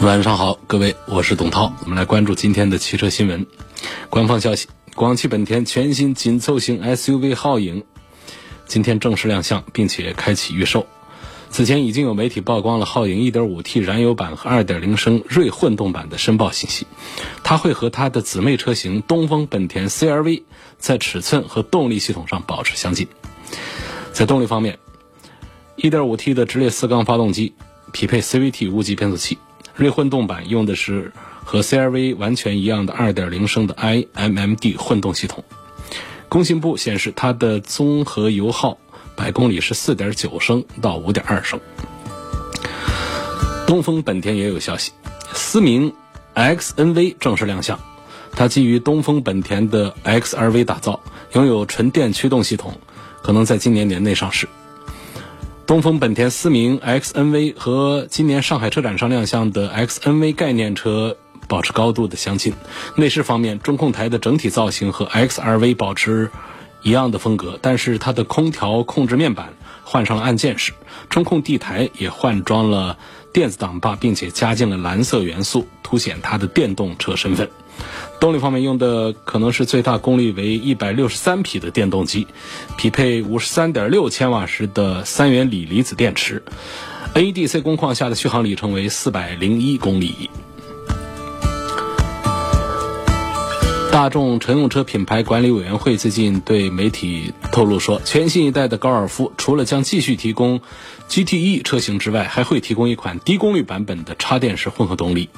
晚上好，各位，我是董涛。我们来关注今天的汽车新闻。官方消息：广汽本田全新紧凑型 SUV 皓影今天正式亮相，并且开启预售。此前已经有媒体曝光了皓影 1.5T 燃油版和2.0升锐混动版的申报信息。它会和它的姊妹车型东风本田 CR-V 在尺寸和动力系统上保持相近。在动力方面，1.5T 的直列四缸发动机匹配 CVT 无级变速器。锐混动版用的是和 CR-V 完全一样的2.0升的 iMMD 混动系统。工信部显示，它的综合油耗百公里是4.9升到5.2升。东风本田也有消息，思明 XNV 正式亮相，它基于东风本田的 XRV 打造，拥有纯电驱动系统，可能在今年年内上市。东风本田思明 XNV 和今年上海车展上亮相的 XNV 概念车保持高度的相近。内饰方面，中控台的整体造型和 XRV 保持一样的风格，但是它的空调控制面板换上了按键式，中控地台也换装了电子挡把，并且加进了蓝色元素，凸显它的电动车身份。动力方面用的可能是最大功率为一百六十三匹的电动机，匹配五十三点六千瓦时的三元锂离子电池，NEDC 工况下的续航里程为四百零一公里。大众乘用车品牌管理委员会最近对媒体透露说，全新一代的高尔夫除了将继续提供 GTE 车型之外，还会提供一款低功率版本的插电式混合动力。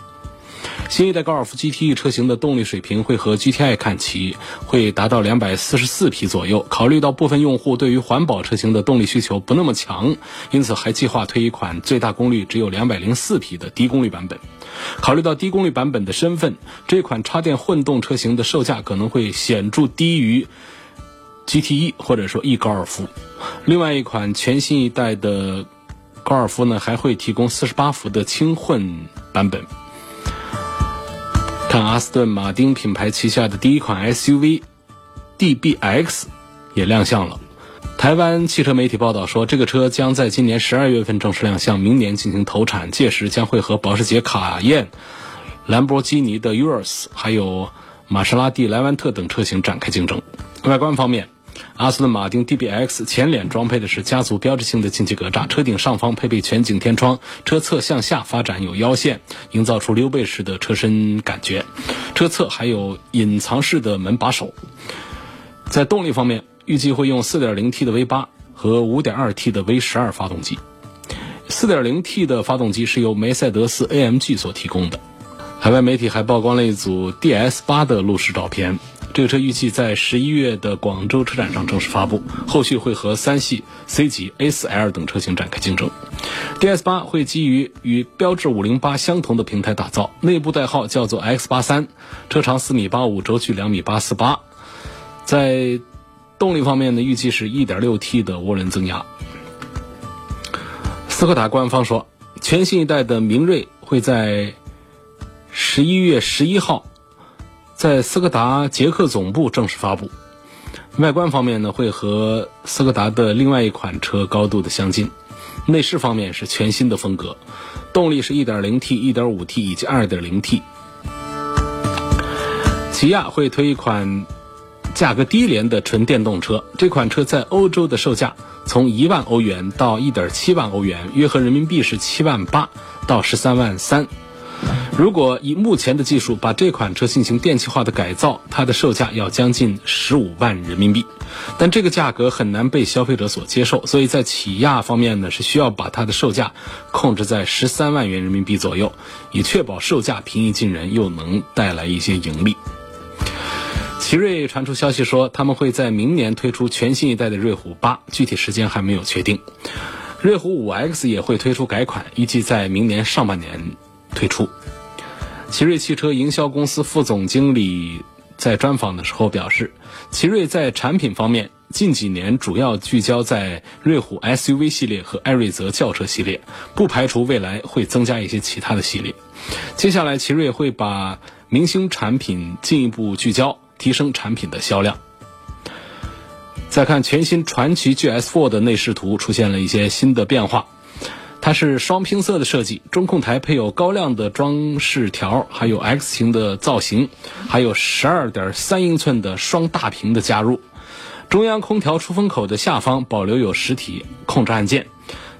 新一代高尔夫 GTE 车型的动力水平会和 GTI 看齐，会达到两百四十四匹左右。考虑到部分用户对于环保车型的动力需求不那么强，因此还计划推一款最大功率只有两百零四匹的低功率版本。考虑到低功率版本的身份，这款插电混动车型的售价可能会显著低于 GTE 或者说 E 高尔夫。另外一款全新一代的高尔夫呢，还会提供四十八伏的轻混版本。看阿斯顿马丁品牌旗下的第一款 SUV，DBX 也亮相了。台湾汽车媒体报道说，这个车将在今年十二月份正式亮相，明年进行投产。届时将会和保时捷卡宴、兰博基尼的 Urus，还有玛莎拉蒂莱万特等车型展开竞争。外观方面。阿斯顿马丁 DBX 前脸装配的是家族标志性的进气格栅，车顶上方配备全景天窗，车侧向下发展有腰线，营造出溜背式的车身感觉。车侧还有隐藏式的门把手。在动力方面，预计会用 4.0T 的 V8 和 5.2T 的 V12 发动机。4.0T 的发动机是由梅赛德斯 AMG 所提供的。海外媒体还曝光了一组 DS8 的路试照片。这个车预计在十一月的广州车展上正式发布，后续会和三系、C 级、A4L 等车型展开竞争。DS8 会基于与标致508相同的平台打造，内部代号叫做 X83，车长四米八五，轴距两米八四八。在动力方面呢，预计是 1.6T 的涡轮增压。斯柯达官方说，全新一代的明锐会在十一月十一号。在斯柯达捷克总部正式发布，外观方面呢会和斯柯达的另外一款车高度的相近，内饰方面是全新的风格，动力是 1.0T、1.5T 以及 2.0T。起亚会推一款价格低廉的纯电动车，这款车在欧洲的售价从一万欧元到一点七万欧元，约合人民币是七万八到十三万三。如果以目前的技术把这款车进行电气化的改造，它的售价要将近十五万人民币，但这个价格很难被消费者所接受，所以在起亚方面呢是需要把它的售价控制在十三万元人民币左右，以确保售价平易近人，又能带来一些盈利。奇瑞传出消息说，他们会在明年推出全新一代的瑞虎八，具体时间还没有确定。瑞虎五 X 也会推出改款，预计在明年上半年。推出。奇瑞汽车营销公司副总经理在专访的时候表示，奇瑞在产品方面近几年主要聚焦在瑞虎 SUV 系列和艾瑞泽轿车系列，不排除未来会增加一些其他的系列。接下来，奇瑞会把明星产品进一步聚焦，提升产品的销量。再看全新传祺 GS4 的内饰图出现了一些新的变化，它是双拼色的设计，中控台配有高亮的装饰条，还有 X 型的造型，还有12.3英寸的双大屏的加入。中央空调出风口的下方保留有实体控制按键，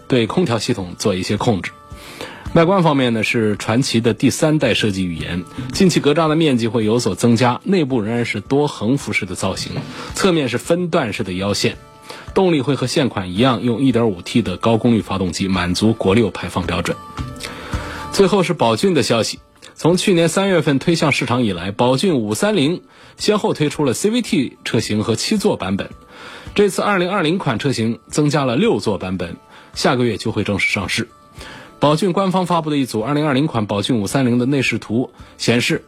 对空调系统做一些控制。外观方面呢，是传祺的第三代设计语言，进气格栅的面积会有所增加，内部仍然是多横幅式的造型，侧面是分段式的腰线，动力会和现款一样，用 1.5T 的高功率发动机，满足国六排放标准。最后是宝骏的消息，从去年三月份推向市场以来，宝骏五三零先后推出了 CVT 车型和七座版本，这次2020款车型增加了六座版本，下个月就会正式上市。宝骏官方发布的一组2020款宝骏530的内饰图显示，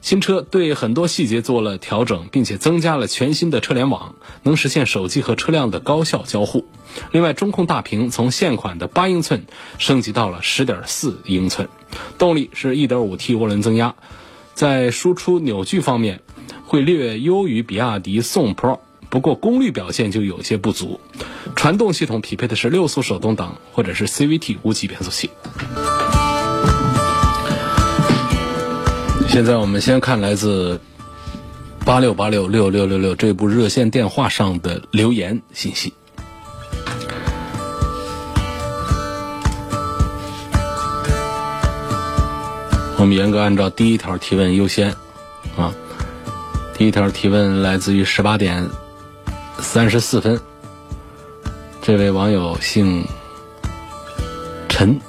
新车对很多细节做了调整，并且增加了全新的车联网，能实现手机和车辆的高效交互。另外，中控大屏从现款的8英寸升级到了10.4英寸，动力是 1.5T 涡轮增压，在输出扭矩方面会略优于比亚迪宋 Pro。不过功率表现就有些不足，传动系统匹配的是六速手动挡或者是 CVT 无级变速器。现在我们先看来自八六八六六六六六这部热线电话上的留言信息。我们严格按照第一条提问优先啊，第一条提问来自于十八点。三十四分，这位网友姓陈，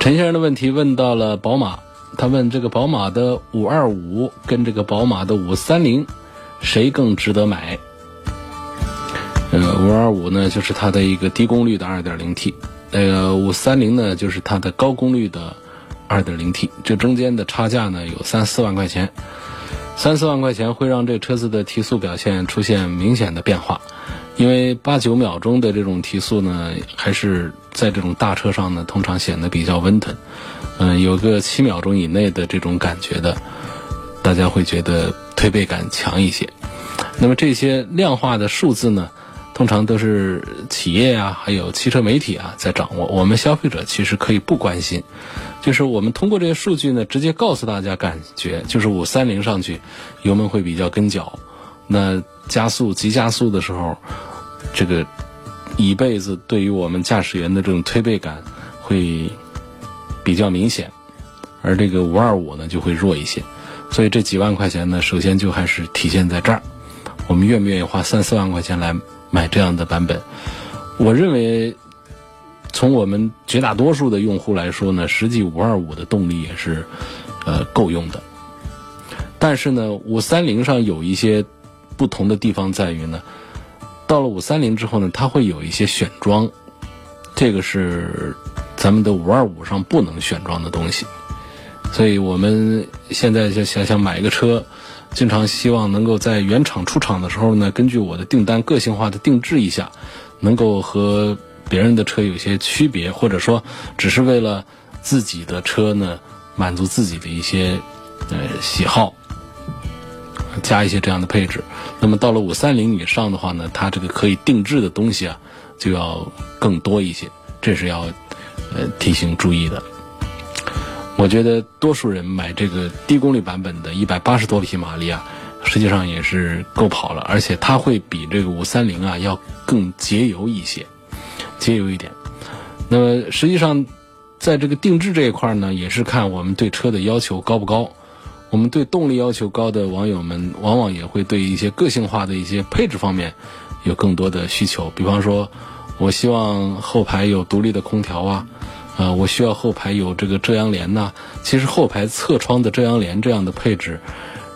陈先生的问题问到了宝马，他问这个宝马的五二五跟这个宝马的五三零，谁更值得买？呃，五二五呢就是它的一个低功率的二点零 T，那个五三零呢就是它的高功率的二点零 T，这中间的差价呢有三四万块钱。三四万块钱会让这车子的提速表现出现明显的变化，因为八九秒钟的这种提速呢，还是在这种大车上呢，通常显得比较温吞。嗯，有个七秒钟以内的这种感觉的，大家会觉得推背感强一些。那么这些量化的数字呢，通常都是企业啊，还有汽车媒体啊在掌握，我们消费者其实可以不关心。就是我们通过这些数据呢，直接告诉大家感觉，就是五三零上去，油门会比较跟脚，那加速急加速的时候，这个一辈子对于我们驾驶员的这种推背感会比较明显，而这个五二五呢就会弱一些，所以这几万块钱呢，首先就还是体现在这儿，我们愿不愿意花三四万块钱来买这样的版本？我认为。从我们绝大多数的用户来说呢，实际五二五的动力也是，呃，够用的。但是呢，五三零上有一些不同的地方在于呢，到了五三零之后呢，它会有一些选装，这个是咱们的五二五上不能选装的东西。所以我们现在就想想买一个车，经常希望能够在原厂出厂的时候呢，根据我的订单个性化的定制一下，能够和。别人的车有些区别，或者说只是为了自己的车呢，满足自己的一些呃喜好，加一些这样的配置。那么到了五三零以上的话呢，它这个可以定制的东西啊，就要更多一些，这是要呃提醒注意的。我觉得多数人买这个低功率版本的一百八十多匹马力啊，实际上也是够跑了，而且它会比这个五三零啊要更节油一些。节油一点，那么实际上，在这个定制这一块呢，也是看我们对车的要求高不高。我们对动力要求高的网友们，往往也会对一些个性化的一些配置方面有更多的需求。比方说，我希望后排有独立的空调啊，啊，我需要后排有这个遮阳帘呐。其实后排侧窗的遮阳帘这样的配置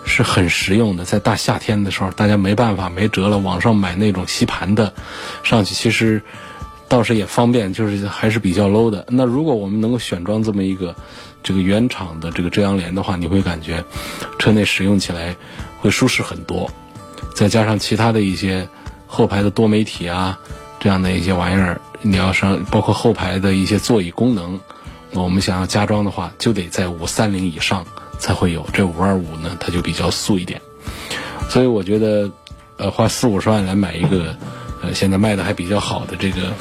是很实用的，在大夏天的时候，大家没办法没辙了，网上买那种吸盘的上去，其实。倒是也方便，就是还是比较 low 的。那如果我们能够选装这么一个这个原厂的这个遮阳帘的话，你会感觉车内使用起来会舒适很多。再加上其他的一些后排的多媒体啊，这样的一些玩意儿，你要上包括后排的一些座椅功能，我们想要加装的话，就得在五三零以上才会有。这五二五呢，它就比较素一点。所以我觉得，呃，花四五十万来买一个，呃，现在卖的还比较好的这个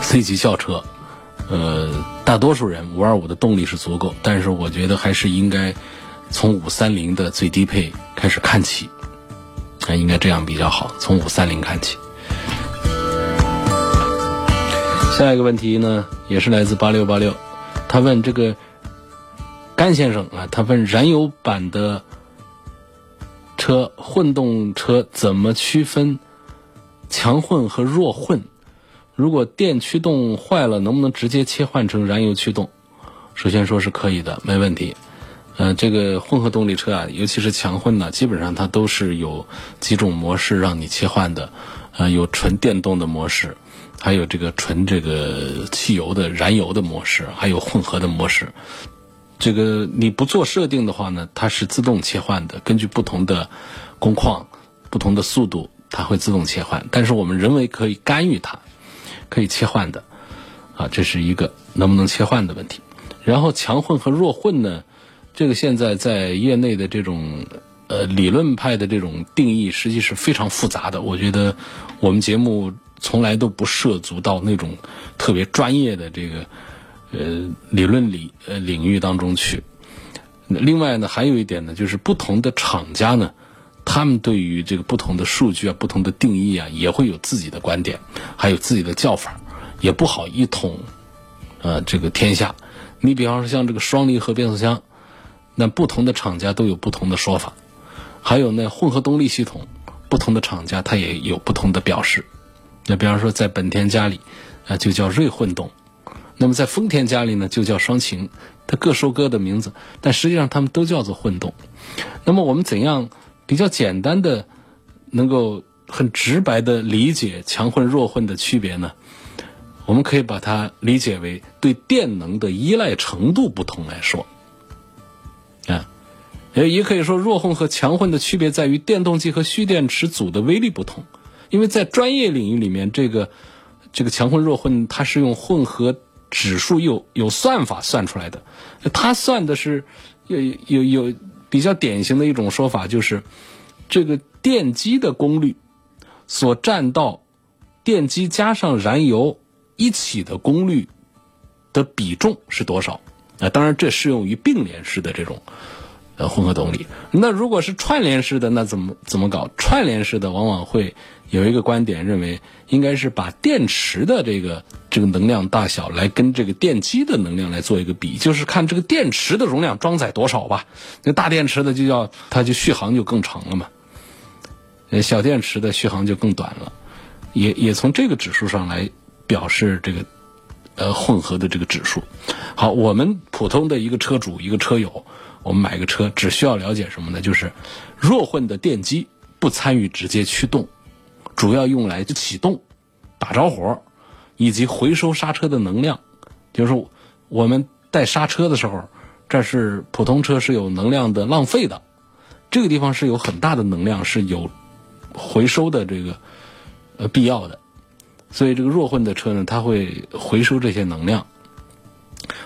C 级轿车，呃，大多数人五二五的动力是足够，但是我觉得还是应该从五三零的最低配开始看起。啊应该这样比较好，从五三零看起。下一个问题呢，也是来自八六八六，他问这个甘先生啊，他问燃油版的车混动车怎么区分强混和弱混？如果电驱动坏了，能不能直接切换成燃油驱动？首先说是可以的，没问题。呃，这个混合动力车啊，尤其是强混呢，基本上它都是有几种模式让你切换的，呃，有纯电动的模式，还有这个纯这个汽油的燃油的模式，还有混合的模式。这个你不做设定的话呢，它是自动切换的，根据不同的工况、不同的速度，它会自动切换。但是我们人为可以干预它，可以切换的，啊，这是一个能不能切换的问题。然后强混和弱混呢？这个现在在业内的这种呃理论派的这种定义，实际是非常复杂的。我觉得我们节目从来都不涉足到那种特别专业的这个呃理论里呃领域当中去。另外呢，还有一点呢，就是不同的厂家呢，他们对于这个不同的数据啊、不同的定义啊，也会有自己的观点，还有自己的叫法，也不好一统呃这个天下。你比方说像这个双离合变速箱。那不同的厂家都有不同的说法，还有呢，混合动力系统，不同的厂家它也有不同的表示。那比方说，在本田家里，啊就叫锐混动；那么在丰田家里呢，就叫双擎。它各收各的名字，但实际上它们都叫做混动。那么我们怎样比较简单的，能够很直白的理解强混弱混的区别呢？我们可以把它理解为对电能的依赖程度不同来说。啊，也也可以说弱混和强混的区别在于电动机和蓄电池组的威力不同，因为在专业领域里面，这个这个强混弱混它是用混合指数有有算法算出来的，它算的是有有有比较典型的一种说法，就是这个电机的功率所占到电机加上燃油一起的功率的比重是多少。啊，当然这适用于并联式的这种，呃，混合动力。那如果是串联式的，那怎么怎么搞？串联式的往往会有一个观点认为，应该是把电池的这个这个能量大小来跟这个电机的能量来做一个比，就是看这个电池的容量装载多少吧。那大电池的就要它就续航就更长了嘛，小电池的续航就更短了，也也从这个指数上来表示这个。呃，混合的这个指数，好，我们普通的一个车主，一个车友，我们买个车只需要了解什么呢？就是弱混的电机不参与直接驱动，主要用来启动、打着火以及回收刹车的能量。就是我们带刹车的时候，这是普通车是有能量的浪费的，这个地方是有很大的能量是有回收的这个呃必要的。所以这个弱混的车呢，它会回收这些能量。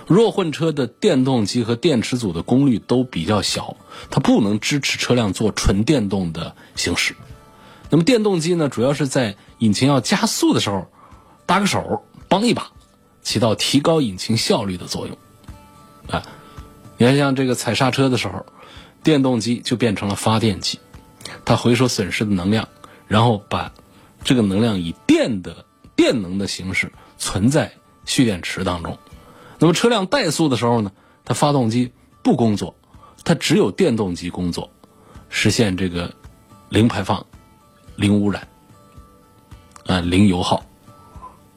弱混车的电动机和电池组的功率都比较小，它不能支持车辆做纯电动的行驶。那么电动机呢，主要是在引擎要加速的时候搭个手帮一把，起到提高引擎效率的作用。啊，你看像这个踩刹车的时候，电动机就变成了发电机，它回收损失的能量，然后把这个能量以电的。电能的形式存在蓄电池当中，那么车辆怠速的时候呢，它发动机不工作，它只有电动机工作，实现这个零排放、零污染啊、零油耗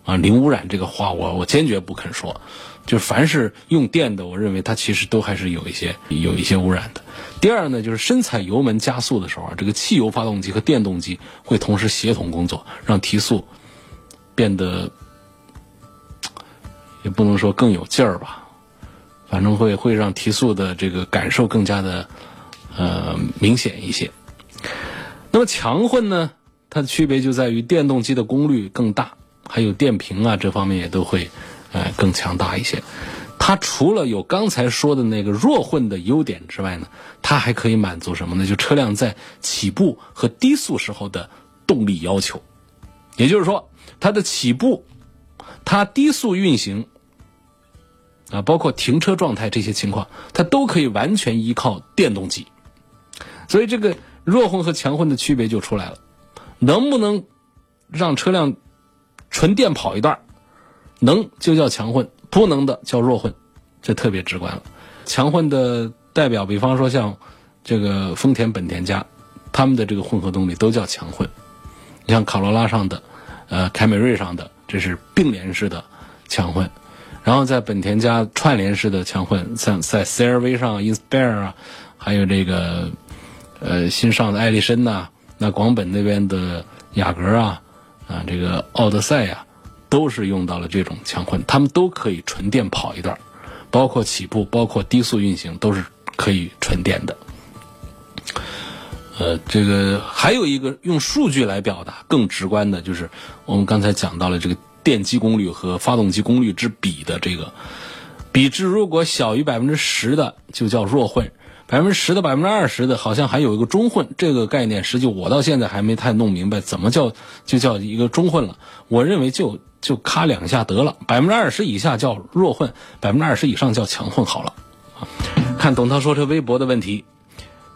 啊、零污染这个话，我我坚决不肯说。就凡是用电的，我认为它其实都还是有一些有一些污染的。第二呢，就是深踩油门加速的时候啊，这个汽油发动机和电动机会同时协同工作，让提速。变得也不能说更有劲儿吧，反正会会让提速的这个感受更加的呃明显一些。那么强混呢，它的区别就在于电动机的功率更大，还有电瓶啊这方面也都会呃更强大一些。它除了有刚才说的那个弱混的优点之外呢，它还可以满足什么呢？就车辆在起步和低速时候的动力要求，也就是说，它的起步，它低速运行。啊，包括停车状态这些情况，它都可以完全依靠电动机，所以这个弱混和强混的区别就出来了。能不能让车辆纯电跑一段能就叫强混，不能的叫弱混，这特别直观了。强混的代表，比方说像这个丰田、本田家，他们的这个混合动力都叫强混。你像卡罗拉上的，呃，凯美瑞上的，这是并联式的强混。然后在本田家串联式的强混，像在 CR-V 上 Inspire 啊，还有这个呃新上的艾力绅呐，那广本那边的雅阁啊，啊这个奥德赛呀，都是用到了这种强混，他们都可以纯电跑一段，包括起步，包括低速运行都是可以纯电的。呃，这个还有一个用数据来表达更直观的，就是我们刚才讲到了这个。电机功率和发动机功率之比的这个比值，如果小于百分之十的就叫弱混，百分之十的百分之二十的，好像还有一个中混。这个概念，实际我到现在还没太弄明白，怎么叫就叫一个中混了。我认为就就咔两下得了，百分之二十以下叫弱混，百分之二十以上叫强混好了。看董涛说车微博的问题，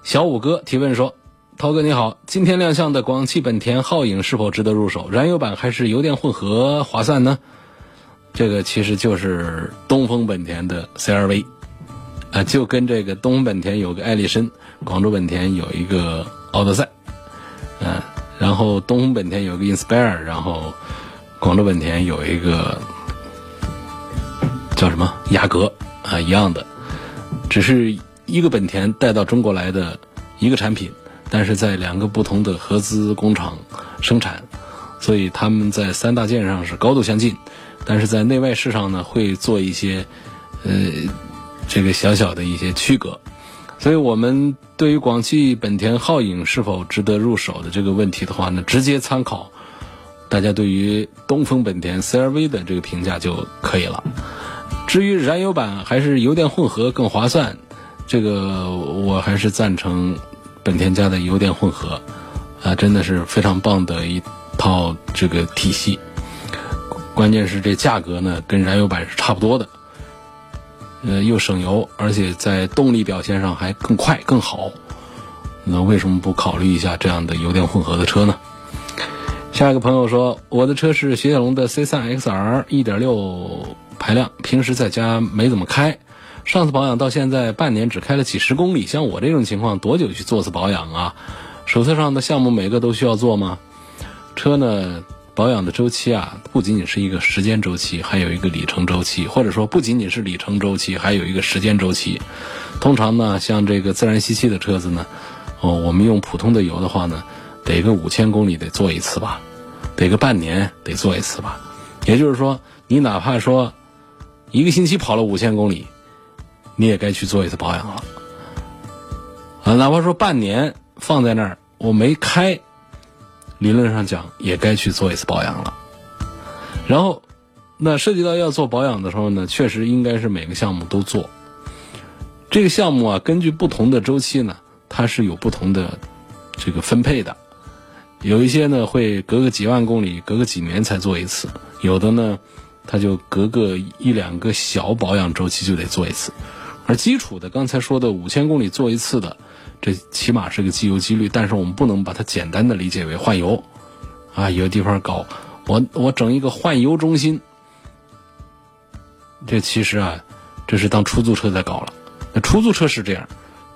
小五哥提问说。涛哥你好，今天亮相的广汽本田皓影是否值得入手？燃油版还是油电混合划算呢？这个其实就是东风本田的 CRV，啊，就跟这个东风本田有个艾力绅，广州本田有一个奥德赛，嗯，然后东风本田有个 Inspire，然后广州本田有一个叫什么雅阁啊一样的，只是一个本田带到中国来的一个产品。但是在两个不同的合资工厂生产，所以他们在三大件上是高度相近，但是在内外饰上呢会做一些，呃，这个小小的一些区隔。所以我们对于广汽本田皓影是否值得入手的这个问题的话呢，直接参考大家对于东风本田 CR-V 的这个评价就可以了。至于燃油版还是油电混合更划算，这个我还是赞成。本田家的油电混合，啊，真的是非常棒的一套这个体系。关键是这价格呢，跟燃油版是差不多的，呃，又省油，而且在动力表现上还更快更好。那为什么不考虑一下这样的油电混合的车呢？下一个朋友说，我的车是雪铁龙的 C3XR 1.6排量，平时在家没怎么开。上次保养到现在半年只开了几十公里，像我这种情况多久去做次保养啊？手册上的项目每个都需要做吗？车呢，保养的周期啊，不仅仅是一个时间周期，还有一个里程周期，或者说不仅仅是里程周期，还有一个时间周期。通常呢，像这个自然吸气的车子呢，哦，我们用普通的油的话呢，得个五千公里得做一次吧，得个半年得做一次吧。也就是说，你哪怕说一个星期跑了五千公里。你也该去做一次保养了，啊，哪怕说半年放在那儿我没开，理论上讲也该去做一次保养了。然后，那涉及到要做保养的时候呢，确实应该是每个项目都做。这个项目啊，根据不同的周期呢，它是有不同的这个分配的。有一些呢会隔个几万公里，隔个几年才做一次；有的呢，它就隔个一两个小保养周期就得做一次。而基础的，刚才说的五千公里做一次的，这起码是个机油机滤，但是我们不能把它简单的理解为换油，啊，有的地方搞我我整一个换油中心，这其实啊，这是当出租车在搞了。那出租车是这样，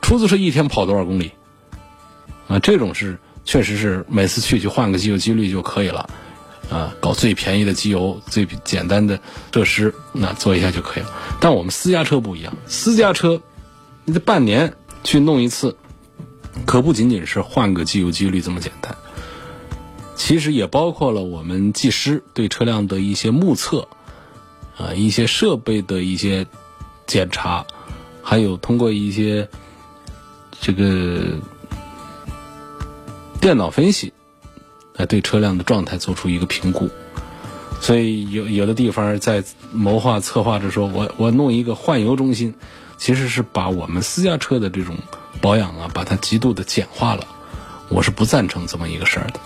出租车一天跑多少公里？啊，这种是确实是每次去就换个机油机滤就可以了。啊，搞最便宜的机油，最简单的设施，那做一下就可以了。但我们私家车不一样，私家车，你得半年去弄一次，可不仅仅是换个机油机滤这么简单。其实也包括了我们技师对车辆的一些目测，啊一些设备的一些检查，还有通过一些这个电脑分析，来对车辆的状态做出一个评估。所以有有的地方在谋划策划着说，我我弄一个换油中心，其实是把我们私家车的这种保养啊，把它极度的简化了。我是不赞成这么一个事儿的。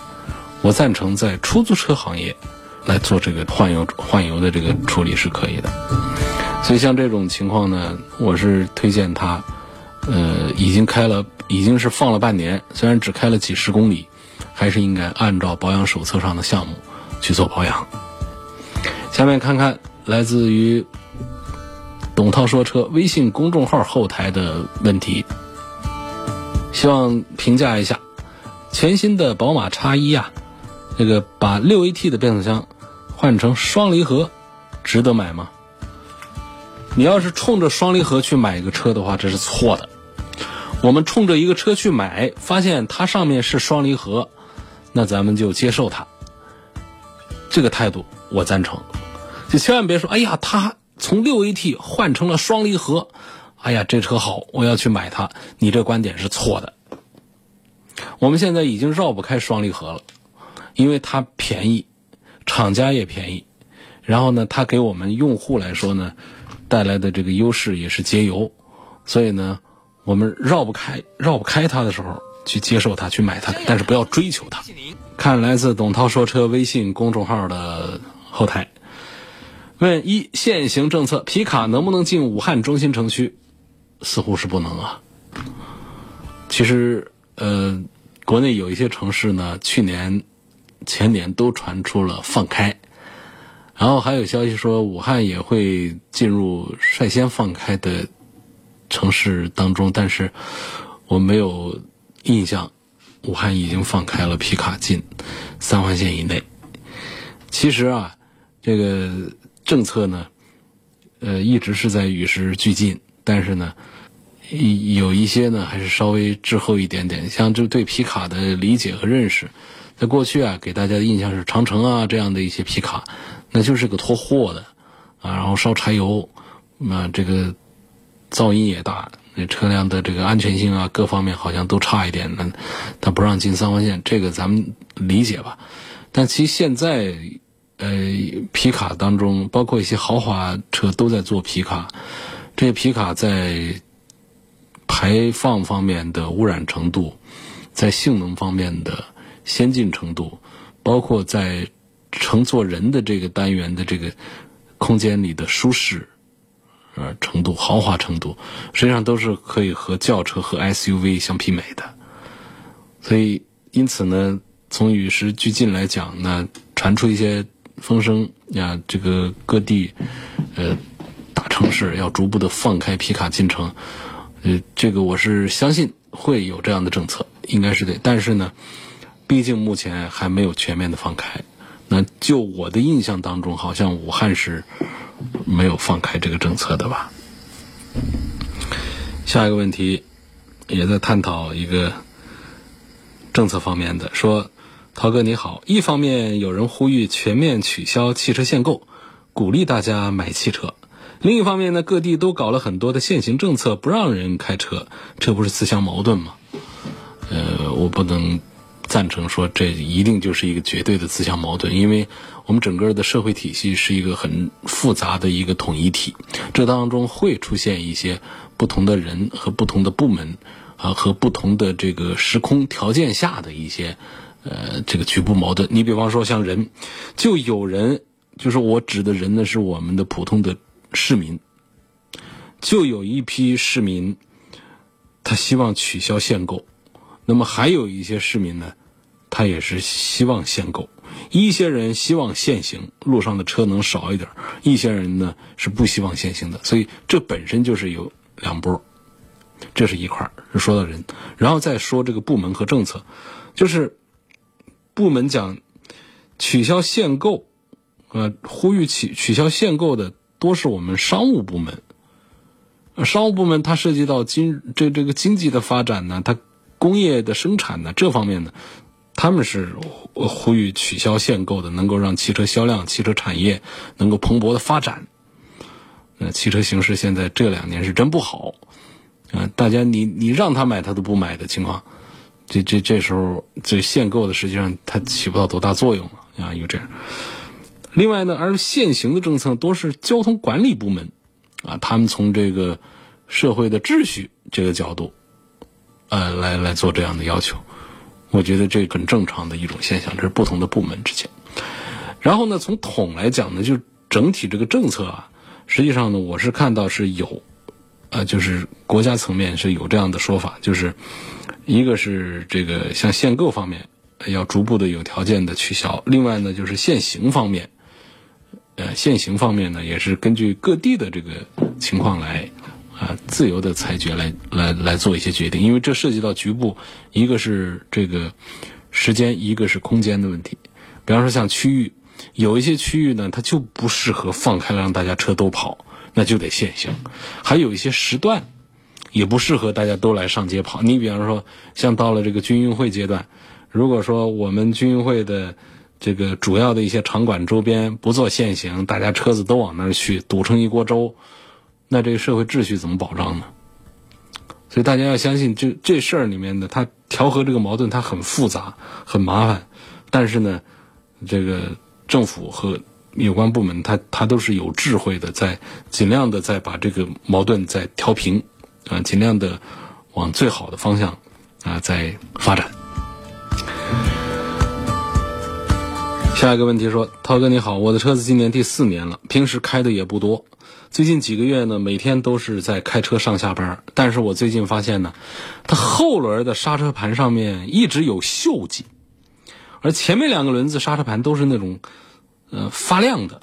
我赞成在出租车行业来做这个换油换油的这个处理是可以的。所以像这种情况呢，我是推荐他，呃，已经开了，已经是放了半年，虽然只开了几十公里，还是应该按照保养手册上的项目去做保养。下面看看来自于董涛说车微信公众号后台的问题，希望评价一下全新的宝马叉一啊，这个把六 AT 的变速箱换成双离合，值得买吗？你要是冲着双离合去买一个车的话，这是错的。我们冲着一个车去买，发现它上面是双离合，那咱们就接受它。这个态度我赞成。就千万别说，哎呀，它从六 AT 换成了双离合，哎呀，这车好，我要去买它。你这观点是错的。我们现在已经绕不开双离合了，因为它便宜，厂家也便宜，然后呢，它给我们用户来说呢，带来的这个优势也是节油，所以呢，我们绕不开，绕不开它的时候，去接受它，去买它，但是不要追求它。看来自董涛说车微信公众号的后台。问一：现行政策，皮卡能不能进武汉中心城区？似乎是不能啊。其实，呃，国内有一些城市呢，去年、前年都传出了放开，然后还有消息说武汉也会进入率先放开的城市当中，但是我没有印象，武汉已经放开了皮卡进三环线以内。其实啊，这个。政策呢，呃，一直是在与时俱进，但是呢，有一些呢还是稍微滞后一点点。像就对皮卡的理解和认识，在过去啊，给大家的印象是长城啊这样的一些皮卡，那就是个拖货的啊，然后烧柴油，那这个噪音也大，那车辆的这个安全性啊各方面好像都差一点，那他不让进三环线，这个咱们理解吧。但其实现在。呃，皮卡当中包括一些豪华车都在做皮卡，这些皮卡在排放方面的污染程度，在性能方面的先进程度，包括在乘坐人的这个单元的这个空间里的舒适呃程度、豪华程度，实际上都是可以和轿车和 SUV 相媲美的。所以，因此呢，从与时俱进来讲呢，传出一些。风声呀，这个各地，呃，大城市要逐步的放开皮卡进城，呃，这个我是相信会有这样的政策，应该是对。但是呢，毕竟目前还没有全面的放开。那就我的印象当中，好像武汉是没有放开这个政策的吧？下一个问题也在探讨一个政策方面的说。涛哥你好，一方面有人呼吁全面取消汽车限购，鼓励大家买汽车；另一方面呢，各地都搞了很多的限行政策，不让人开车，这不是自相矛盾吗？呃，我不能赞成说这一定就是一个绝对的自相矛盾，因为我们整个的社会体系是一个很复杂的一个统一体，这当中会出现一些不同的人和不同的部门啊，和不同的这个时空条件下的一些。呃，这个局部矛盾，你比方说像人，就有人，就是我指的人呢，是我们的普通的市民，就有一批市民，他希望取消限购，那么还有一些市民呢，他也是希望限购，一些人希望限行，路上的车能少一点，一些人呢是不希望限行的，所以这本身就是有两波，这是一块儿是说到人，然后再说这个部门和政策，就是。部门讲取消限购，呃，呼吁取取消限购的多是我们商务部门。商务部门它涉及到经这这个经济的发展呢，它工业的生产呢这方面呢，他们是呼吁取消限购的，能够让汽车销量、汽车产业能够蓬勃的发展。那，汽车形势现在这两年是真不好，啊，大家你你让他买他都不买的情况，这这这时候这限购的实际上它起不到多大作用了啊，有这样。另外呢，而现行的政策都是交通管理部门，啊，他们从这个社会的秩序这个角度，呃，来来做这样的要求，我觉得这很正常的一种现象，这是不同的部门之间。然后呢，从统来讲呢，就整体这个政策啊，实际上呢，我是看到是有，呃，就是国家层面是有这样的说法，就是一个是这个像限购方面要逐步的有条件的取消，另外呢，就是限行方面，呃，限行方面呢，也是根据各地的这个情况来啊自由的裁决来来来做一些决定，因为这涉及到局部，一个是这个时间，一个是空间的问题，比方说像区域。有一些区域呢，它就不适合放开了让大家车都跑，那就得限行；还有一些时段，也不适合大家都来上街跑。你比方说，像到了这个军运会阶段，如果说我们军运会的这个主要的一些场馆周边不做限行，大家车子都往那儿去，堵成一锅粥，那这个社会秩序怎么保障呢？所以大家要相信，这这事儿里面的它调和这个矛盾，它很复杂、很麻烦，但是呢，这个。政府和有关部门，他他都是有智慧的，在尽量的在把这个矛盾在调平，啊，尽量的往最好的方向啊在发展。下一个问题说，涛哥你好，我的车子今年第四年了，平时开的也不多，最近几个月呢，每天都是在开车上下班，但是我最近发现呢，它后轮的刹车盘上面一直有锈迹。而前面两个轮子刹车盘都是那种，呃，发亮的。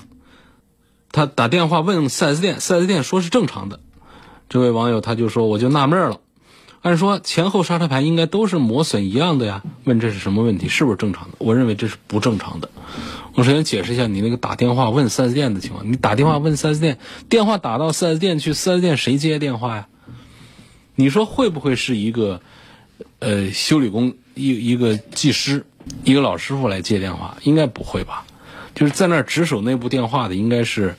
他打电话问 4S 店，4S 店说是正常的。这位网友他就说，我就纳闷了，按说前后刹车盘应该都是磨损一样的呀，问这是什么问题，是不是正常的？我认为这是不正常的。我首先解释一下你那个打电话问 4S 店的情况。你打电话问 4S 店，电话打到 4S 店去，4S 店谁接电话呀？你说会不会是一个，呃，修理工一一个技师？一个老师傅来接电话，应该不会吧？就是在那儿值守那部电话的，应该是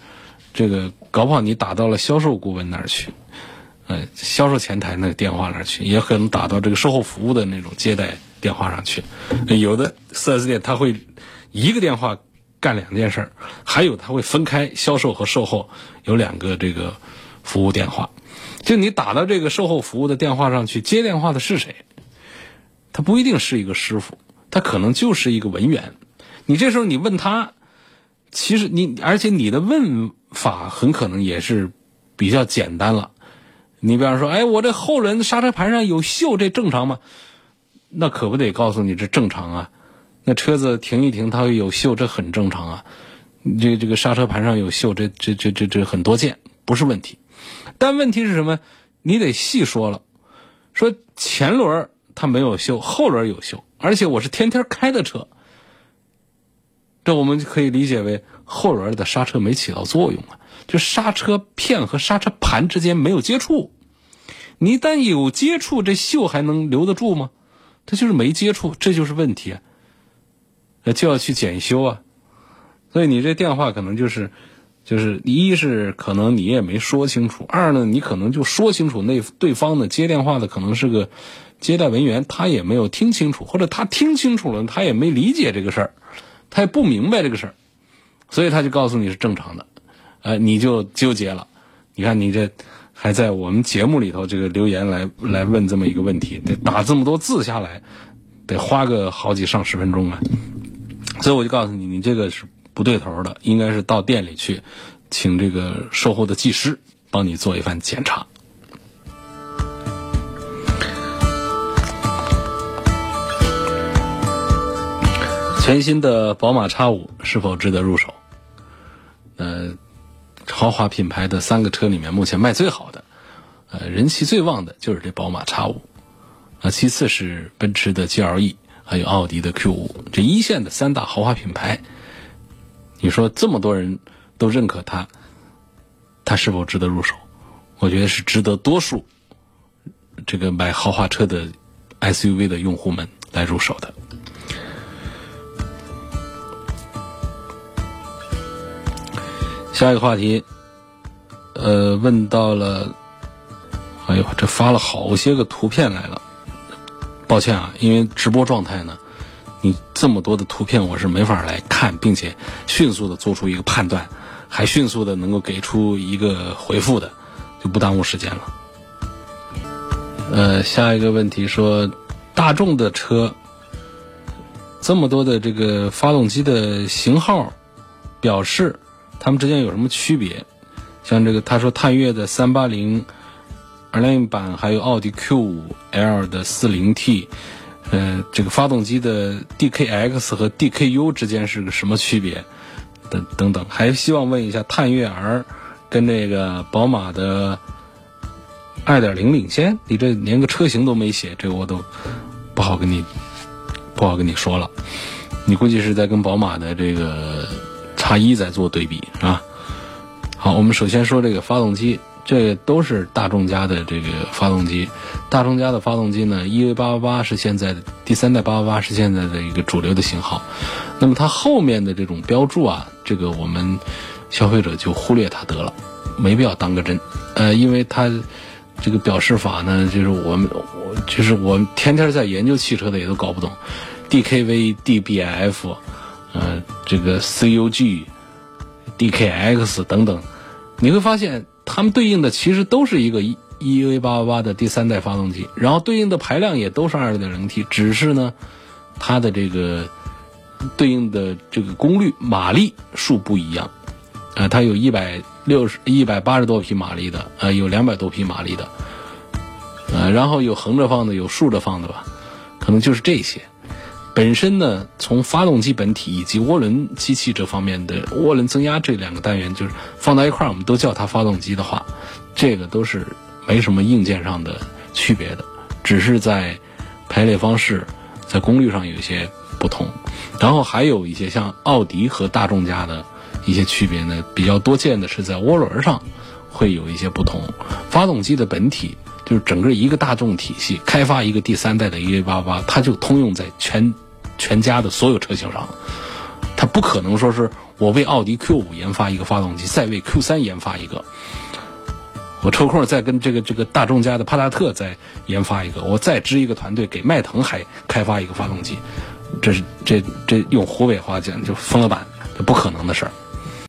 这个，搞不好你打到了销售顾问那儿去，呃，销售前台那个电话那儿去，也可能打到这个售后服务的那种接待电话上去。有的 4S 店他会一个电话干两件事，还有他会分开销售和售后有两个这个服务电话。就你打到这个售后服务的电话上去，接电话的是谁？他不一定是一个师傅。他可能就是一个文员，你这时候你问他，其实你而且你的问法很可能也是比较简单了。你比方说，哎，我这后轮刹车盘上有锈，这正常吗？那可不得告诉你这正常啊。那车子停一停，它会有锈，这很正常啊。这这个刹车盘上有锈，这这这这这很多见，不是问题。但问题是什么？你得细说了，说前轮它没有锈，后轮有锈。而且我是天天开的车，这我们可以理解为后轮的刹车没起到作用啊，就刹车片和刹车盘之间没有接触。你一旦有接触，这锈还能留得住吗？它就是没接触，这就是问题啊。那就要去检修啊。所以你这电话可能就是，就是一是可能你也没说清楚，二呢你可能就说清楚，那对方的接电话的可能是个。接待文员他也没有听清楚，或者他听清楚了，他也没理解这个事儿，他也不明白这个事儿，所以他就告诉你是正常的，呃，你就纠结了。你看你这还在我们节目里头这个留言来来问这么一个问题，得打这么多字下来，得花个好几上十分钟啊。所以我就告诉你，你这个是不对头的，应该是到店里去，请这个售后的技师帮你做一番检查。全新的宝马 X 五是否值得入手？呃，豪华品牌的三个车里面，目前卖最好的，呃，人气最旺的就是这宝马 X 五，啊，其次是奔驰的 GLE，还有奥迪的 Q 五，这一线的三大豪华品牌，你说这么多人都认可它，它是否值得入手？我觉得是值得多数这个买豪华车的 SUV 的用户们来入手的。下一个话题，呃，问到了，哎呦，这发了好些个图片来了。抱歉啊，因为直播状态呢，你这么多的图片我是没法来看，并且迅速的做出一个判断，还迅速的能够给出一个回复的，就不耽误时间了。呃，下一个问题说，大众的车这么多的这个发动机的型号表示，它们之间有什么区别？像这个他说探岳的三八零。二零版还有奥迪 Q5L 的 40T，呃，这个发动机的 DKX 和 DKU 之间是个什么区别？等等等，还希望问一下探岳 R 跟这个宝马的2.0领先？你这连个车型都没写，这个我都不好跟你不好跟你说了。你估计是在跟宝马的这个叉一在做对比，是吧？好，我们首先说这个发动机。这都是大众家的这个发动机，大众家的发动机呢，EV888 是现在的第三代888是现在的一个主流的型号。那么它后面的这种标注啊，这个我们消费者就忽略它得了，没必要当个真。呃，因为它这个表示法呢，就是我们我就是我们天天在研究汽车的也都搞不懂，DKV、DBF，呃，这个 CUG、DKX 等等，你会发现。它们对应的其实都是一个 E E V 八八八的第三代发动机，然后对应的排量也都是二点零 T，只是呢，它的这个对应的这个功率马力数不一样，啊，它有一百六十一百八十多匹马力的，呃，有两百多匹马力的，呃，然后有横着放的，有竖着放的吧，可能就是这些。本身呢，从发动机本体以及涡轮机器这方面的涡轮增压这两个单元，就是放在一块儿，我们都叫它发动机的话，这个都是没什么硬件上的区别的，只是在排列方式、在功率上有一些不同。然后还有一些像奥迪和大众家的一些区别呢，比较多见的是在涡轮上会有一些不同。发动机的本体就是整个一个大众体系开发一个第三代的 EA88，它就通用在全。全家的所有车型上，它不可能说是我为奥迪 Q 五研发一个发动机，再为 Q 三研发一个，我抽空再跟这个这个大众家的帕萨特再研发一个，我再支一个团队给迈腾还开发一个发动机，这是这这用湖北话讲就疯了板，这不可能的事儿。